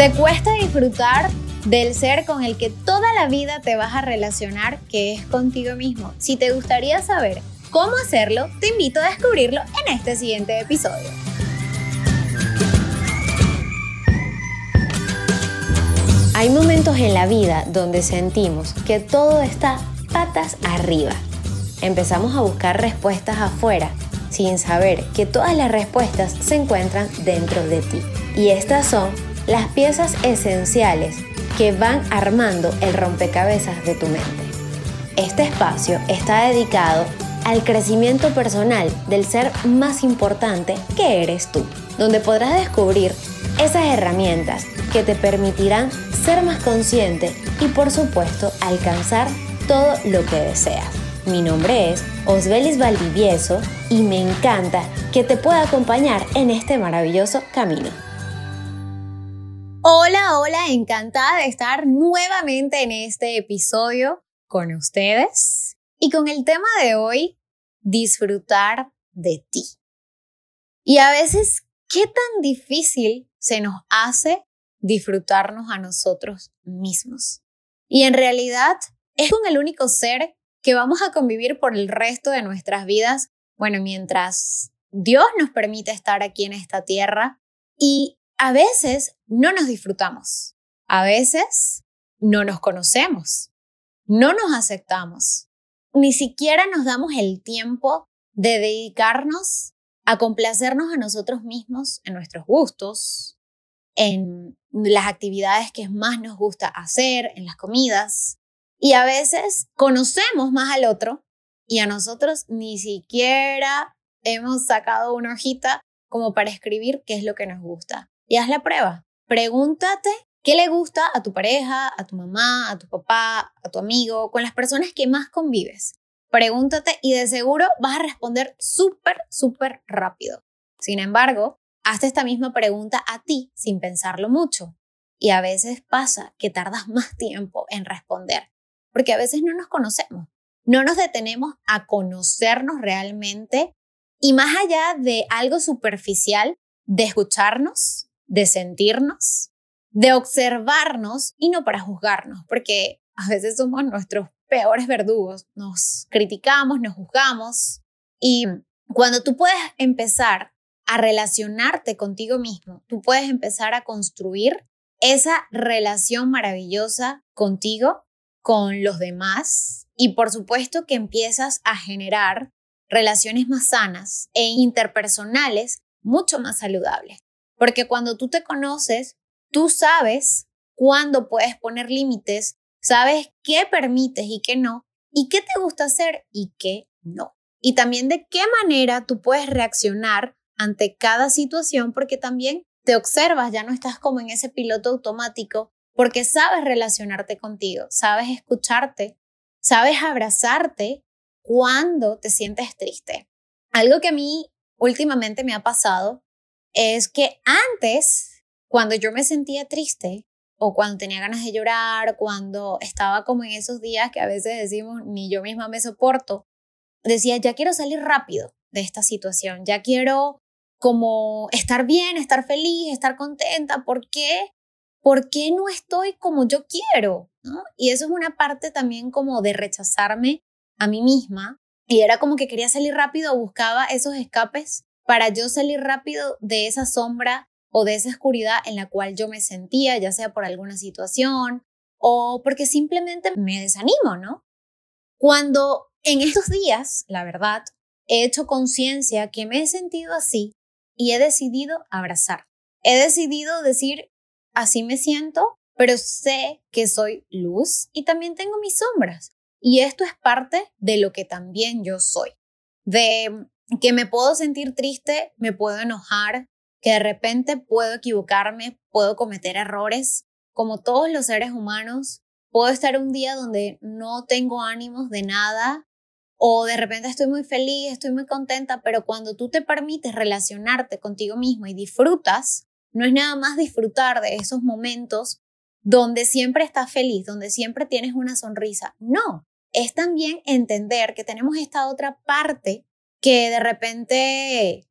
¿Te cuesta disfrutar del ser con el que toda la vida te vas a relacionar, que es contigo mismo? Si te gustaría saber cómo hacerlo, te invito a descubrirlo en este siguiente episodio. Hay momentos en la vida donde sentimos que todo está patas arriba. Empezamos a buscar respuestas afuera sin saber que todas las respuestas se encuentran dentro de ti. Y estas son las piezas esenciales que van armando el rompecabezas de tu mente. Este espacio está dedicado al crecimiento personal del ser más importante que eres tú, donde podrás descubrir esas herramientas que te permitirán ser más consciente y por supuesto alcanzar todo lo que deseas. Mi nombre es Osbelis Valdivieso y me encanta que te pueda acompañar en este maravilloso camino. Hola, hola, encantada de estar nuevamente en este episodio con ustedes y con el tema de hoy, disfrutar de ti. Y a veces, ¿qué tan difícil se nos hace disfrutarnos a nosotros mismos? Y en realidad es con el único ser que vamos a convivir por el resto de nuestras vidas, bueno, mientras Dios nos permite estar aquí en esta tierra y a veces no nos disfrutamos, a veces no nos conocemos, no nos aceptamos, ni siquiera nos damos el tiempo de dedicarnos a complacernos a nosotros mismos en nuestros gustos, en las actividades que más nos gusta hacer, en las comidas. Y a veces conocemos más al otro y a nosotros ni siquiera hemos sacado una hojita como para escribir qué es lo que nos gusta y haz la prueba. Pregúntate qué le gusta a tu pareja, a tu mamá, a tu papá, a tu amigo, con las personas que más convives. Pregúntate y de seguro vas a responder súper, súper rápido. Sin embargo, hazte esta misma pregunta a ti sin pensarlo mucho. Y a veces pasa que tardas más tiempo en responder, porque a veces no nos conocemos, no nos detenemos a conocernos realmente y más allá de algo superficial, de escucharnos, de sentirnos, de observarnos y no para juzgarnos, porque a veces somos nuestros peores verdugos, nos criticamos, nos juzgamos y cuando tú puedes empezar a relacionarte contigo mismo, tú puedes empezar a construir esa relación maravillosa contigo, con los demás y por supuesto que empiezas a generar relaciones más sanas e interpersonales mucho más saludables. Porque cuando tú te conoces, tú sabes cuándo puedes poner límites, sabes qué permites y qué no, y qué te gusta hacer y qué no. Y también de qué manera tú puedes reaccionar ante cada situación, porque también te observas, ya no estás como en ese piloto automático, porque sabes relacionarte contigo, sabes escucharte, sabes abrazarte cuando te sientes triste. Algo que a mí últimamente me ha pasado es que antes, cuando yo me sentía triste o cuando tenía ganas de llorar, cuando estaba como en esos días que a veces decimos ni yo misma me soporto, decía, ya quiero salir rápido de esta situación, ya quiero como estar bien, estar feliz, estar contenta, ¿por qué? ¿Por qué no estoy como yo quiero? ¿No? Y eso es una parte también como de rechazarme a mí misma. Y era como que quería salir rápido, buscaba esos escapes para yo salir rápido de esa sombra o de esa oscuridad en la cual yo me sentía, ya sea por alguna situación o porque simplemente me desanimo, ¿no? Cuando en estos días, la verdad, he hecho conciencia que me he sentido así y he decidido abrazar. He decidido decir, así me siento, pero sé que soy luz y también tengo mis sombras. Y esto es parte de lo que también yo soy. De que me puedo sentir triste, me puedo enojar, que de repente puedo equivocarme, puedo cometer errores, como todos los seres humanos. Puedo estar un día donde no tengo ánimos de nada o de repente estoy muy feliz, estoy muy contenta, pero cuando tú te permites relacionarte contigo mismo y disfrutas, no es nada más disfrutar de esos momentos donde siempre estás feliz, donde siempre tienes una sonrisa. No, es también entender que tenemos esta otra parte que de repente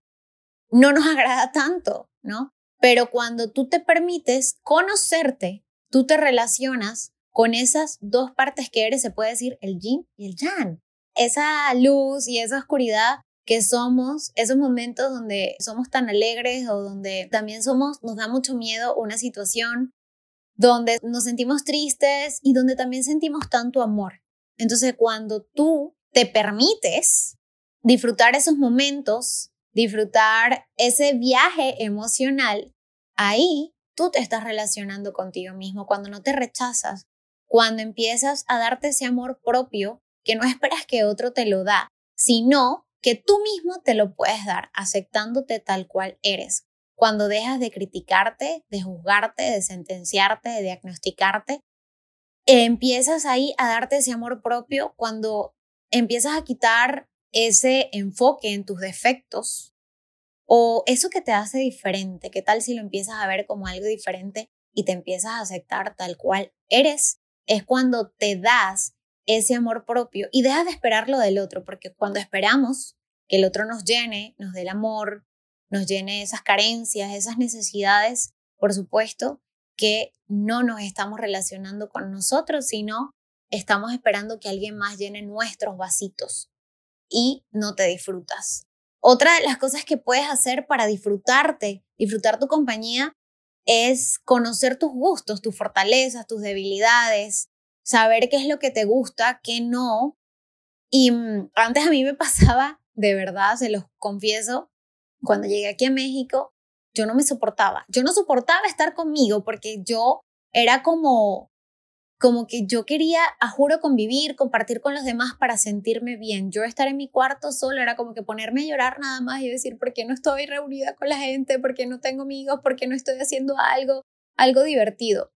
no nos agrada tanto, ¿no? Pero cuando tú te permites conocerte, tú te relacionas con esas dos partes que eres, se puede decir el yin y el yang. Esa luz y esa oscuridad que somos, esos momentos donde somos tan alegres o donde también somos, nos da mucho miedo una situación, donde nos sentimos tristes y donde también sentimos tanto amor. Entonces, cuando tú te permites disfrutar esos momentos, disfrutar ese viaje emocional, ahí tú te estás relacionando contigo mismo, cuando no te rechazas, cuando empiezas a darte ese amor propio que no esperas que otro te lo da, sino que tú mismo te lo puedes dar, aceptándote tal cual eres. Cuando dejas de criticarte, de juzgarte, de sentenciarte, de diagnosticarte, empiezas ahí a darte ese amor propio cuando empiezas a quitar ese enfoque en tus defectos o eso que te hace diferente. ¿Qué tal si lo empiezas a ver como algo diferente y te empiezas a aceptar tal cual eres es cuando te das ese amor propio y dejas de esperar lo del otro, porque cuando esperamos que el otro nos llene, nos dé el amor, nos llene esas carencias, esas necesidades, por supuesto que no nos estamos relacionando con nosotros, sino estamos esperando que alguien más llene nuestros vasitos y no te disfrutas. Otra de las cosas que puedes hacer para disfrutarte, disfrutar tu compañía, es conocer tus gustos, tus fortalezas, tus debilidades, saber qué es lo que te gusta, qué no. Y mm, antes a mí me pasaba, de verdad, se los confieso, cuando llegué aquí a México, yo no me soportaba. Yo no soportaba estar conmigo porque yo era como como que yo quería, a juro, convivir, compartir con los demás para sentirme bien. Yo estar en mi cuarto solo era como que ponerme a llorar nada más y decir, ¿por qué no estoy reunida con la gente? ¿Por qué no tengo amigos? ¿Por qué no estoy haciendo algo, algo divertido?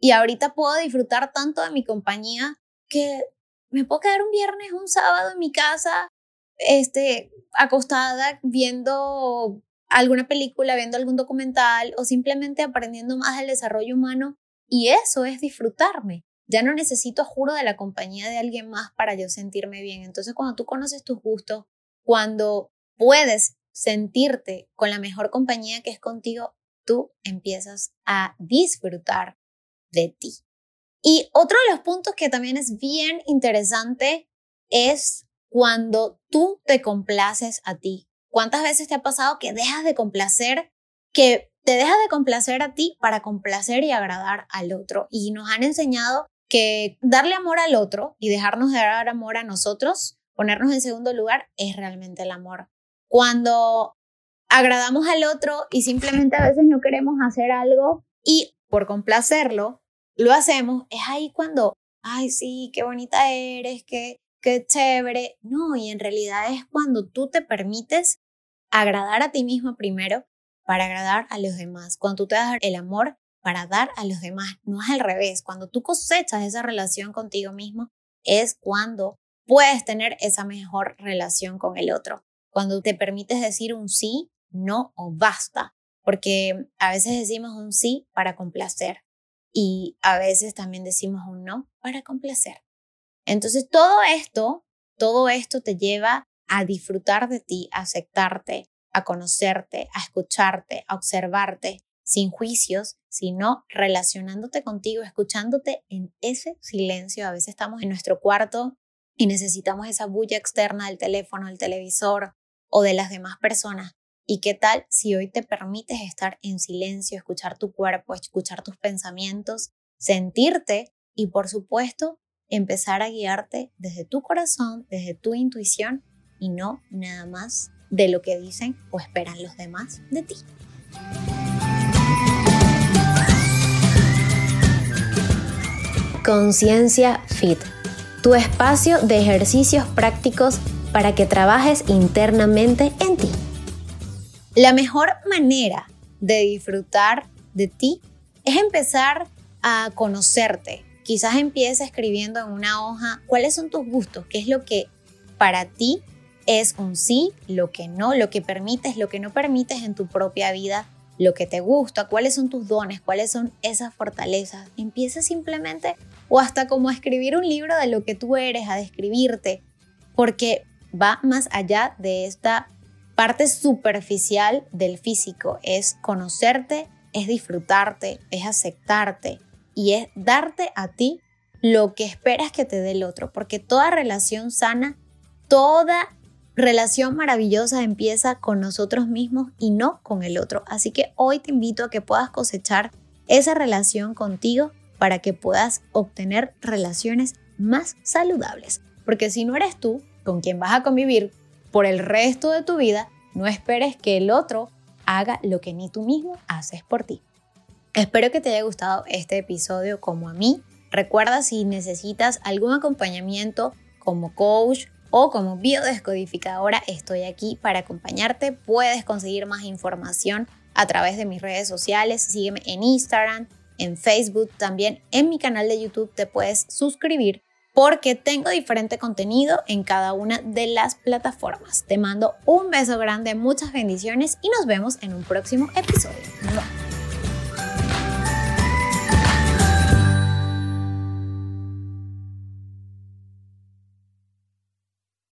Y ahorita puedo disfrutar tanto de mi compañía que me puedo quedar un viernes, un sábado en mi casa, este, acostada viendo alguna película, viendo algún documental o simplemente aprendiendo más del desarrollo humano y eso es disfrutarme. Ya no necesito, juro, de la compañía de alguien más para yo sentirme bien. Entonces, cuando tú conoces tus gustos, cuando puedes sentirte con la mejor compañía que es contigo, tú empiezas a disfrutar de ti. Y otro de los puntos que también es bien interesante es cuando tú te complaces a ti. ¿Cuántas veces te ha pasado que dejas de complacer, que te dejas de complacer a ti para complacer y agradar al otro. Y nos han enseñado que darle amor al otro y dejarnos de dar amor a nosotros, ponernos en segundo lugar, es realmente el amor. Cuando agradamos al otro y simplemente a veces no queremos hacer algo y por complacerlo, lo hacemos, es ahí cuando, ay, sí, qué bonita eres, qué, qué chévere. No, y en realidad es cuando tú te permites agradar a ti mismo primero para agradar a los demás. Cuando tú te das el amor para dar a los demás, no es al revés. Cuando tú cosechas esa relación contigo mismo, es cuando puedes tener esa mejor relación con el otro. Cuando te permites decir un sí, no o basta. Porque a veces decimos un sí para complacer y a veces también decimos un no para complacer. Entonces todo esto, todo esto te lleva a disfrutar de ti, aceptarte, a conocerte, a escucharte, a observarte, sin juicios, sino relacionándote contigo, escuchándote en ese silencio. A veces estamos en nuestro cuarto y necesitamos esa bulla externa del teléfono, del televisor o de las demás personas. ¿Y qué tal si hoy te permites estar en silencio, escuchar tu cuerpo, escuchar tus pensamientos, sentirte y por supuesto empezar a guiarte desde tu corazón, desde tu intuición y no nada más de lo que dicen o esperan los demás de ti. Conciencia Fit, tu espacio de ejercicios prácticos para que trabajes internamente en ti. La mejor manera de disfrutar de ti es empezar a conocerte. Quizás empieza escribiendo en una hoja cuáles son tus gustos, qué es lo que para ti es un sí, lo que no, lo que permites, lo que no permites en tu propia vida, lo que te gusta, cuáles son tus dones, cuáles son esas fortalezas. Empieza simplemente o hasta como a escribir un libro de lo que tú eres, a describirte, porque va más allá de esta parte superficial del físico, es conocerte, es disfrutarte, es aceptarte y es darte a ti lo que esperas que te dé el otro, porque toda relación sana, toda relación maravillosa empieza con nosotros mismos y no con el otro. Así que hoy te invito a que puedas cosechar esa relación contigo para que puedas obtener relaciones más saludables. Porque si no eres tú con quien vas a convivir por el resto de tu vida, no esperes que el otro haga lo que ni tú mismo haces por ti. Espero que te haya gustado este episodio como a mí. Recuerda si necesitas algún acompañamiento como coach o como biodescodificadora, estoy aquí para acompañarte. Puedes conseguir más información a través de mis redes sociales. Sígueme en Instagram, en Facebook, también en mi canal de YouTube te puedes suscribir porque tengo diferente contenido en cada una de las plataformas. Te mando un beso grande, muchas bendiciones y nos vemos en un próximo episodio.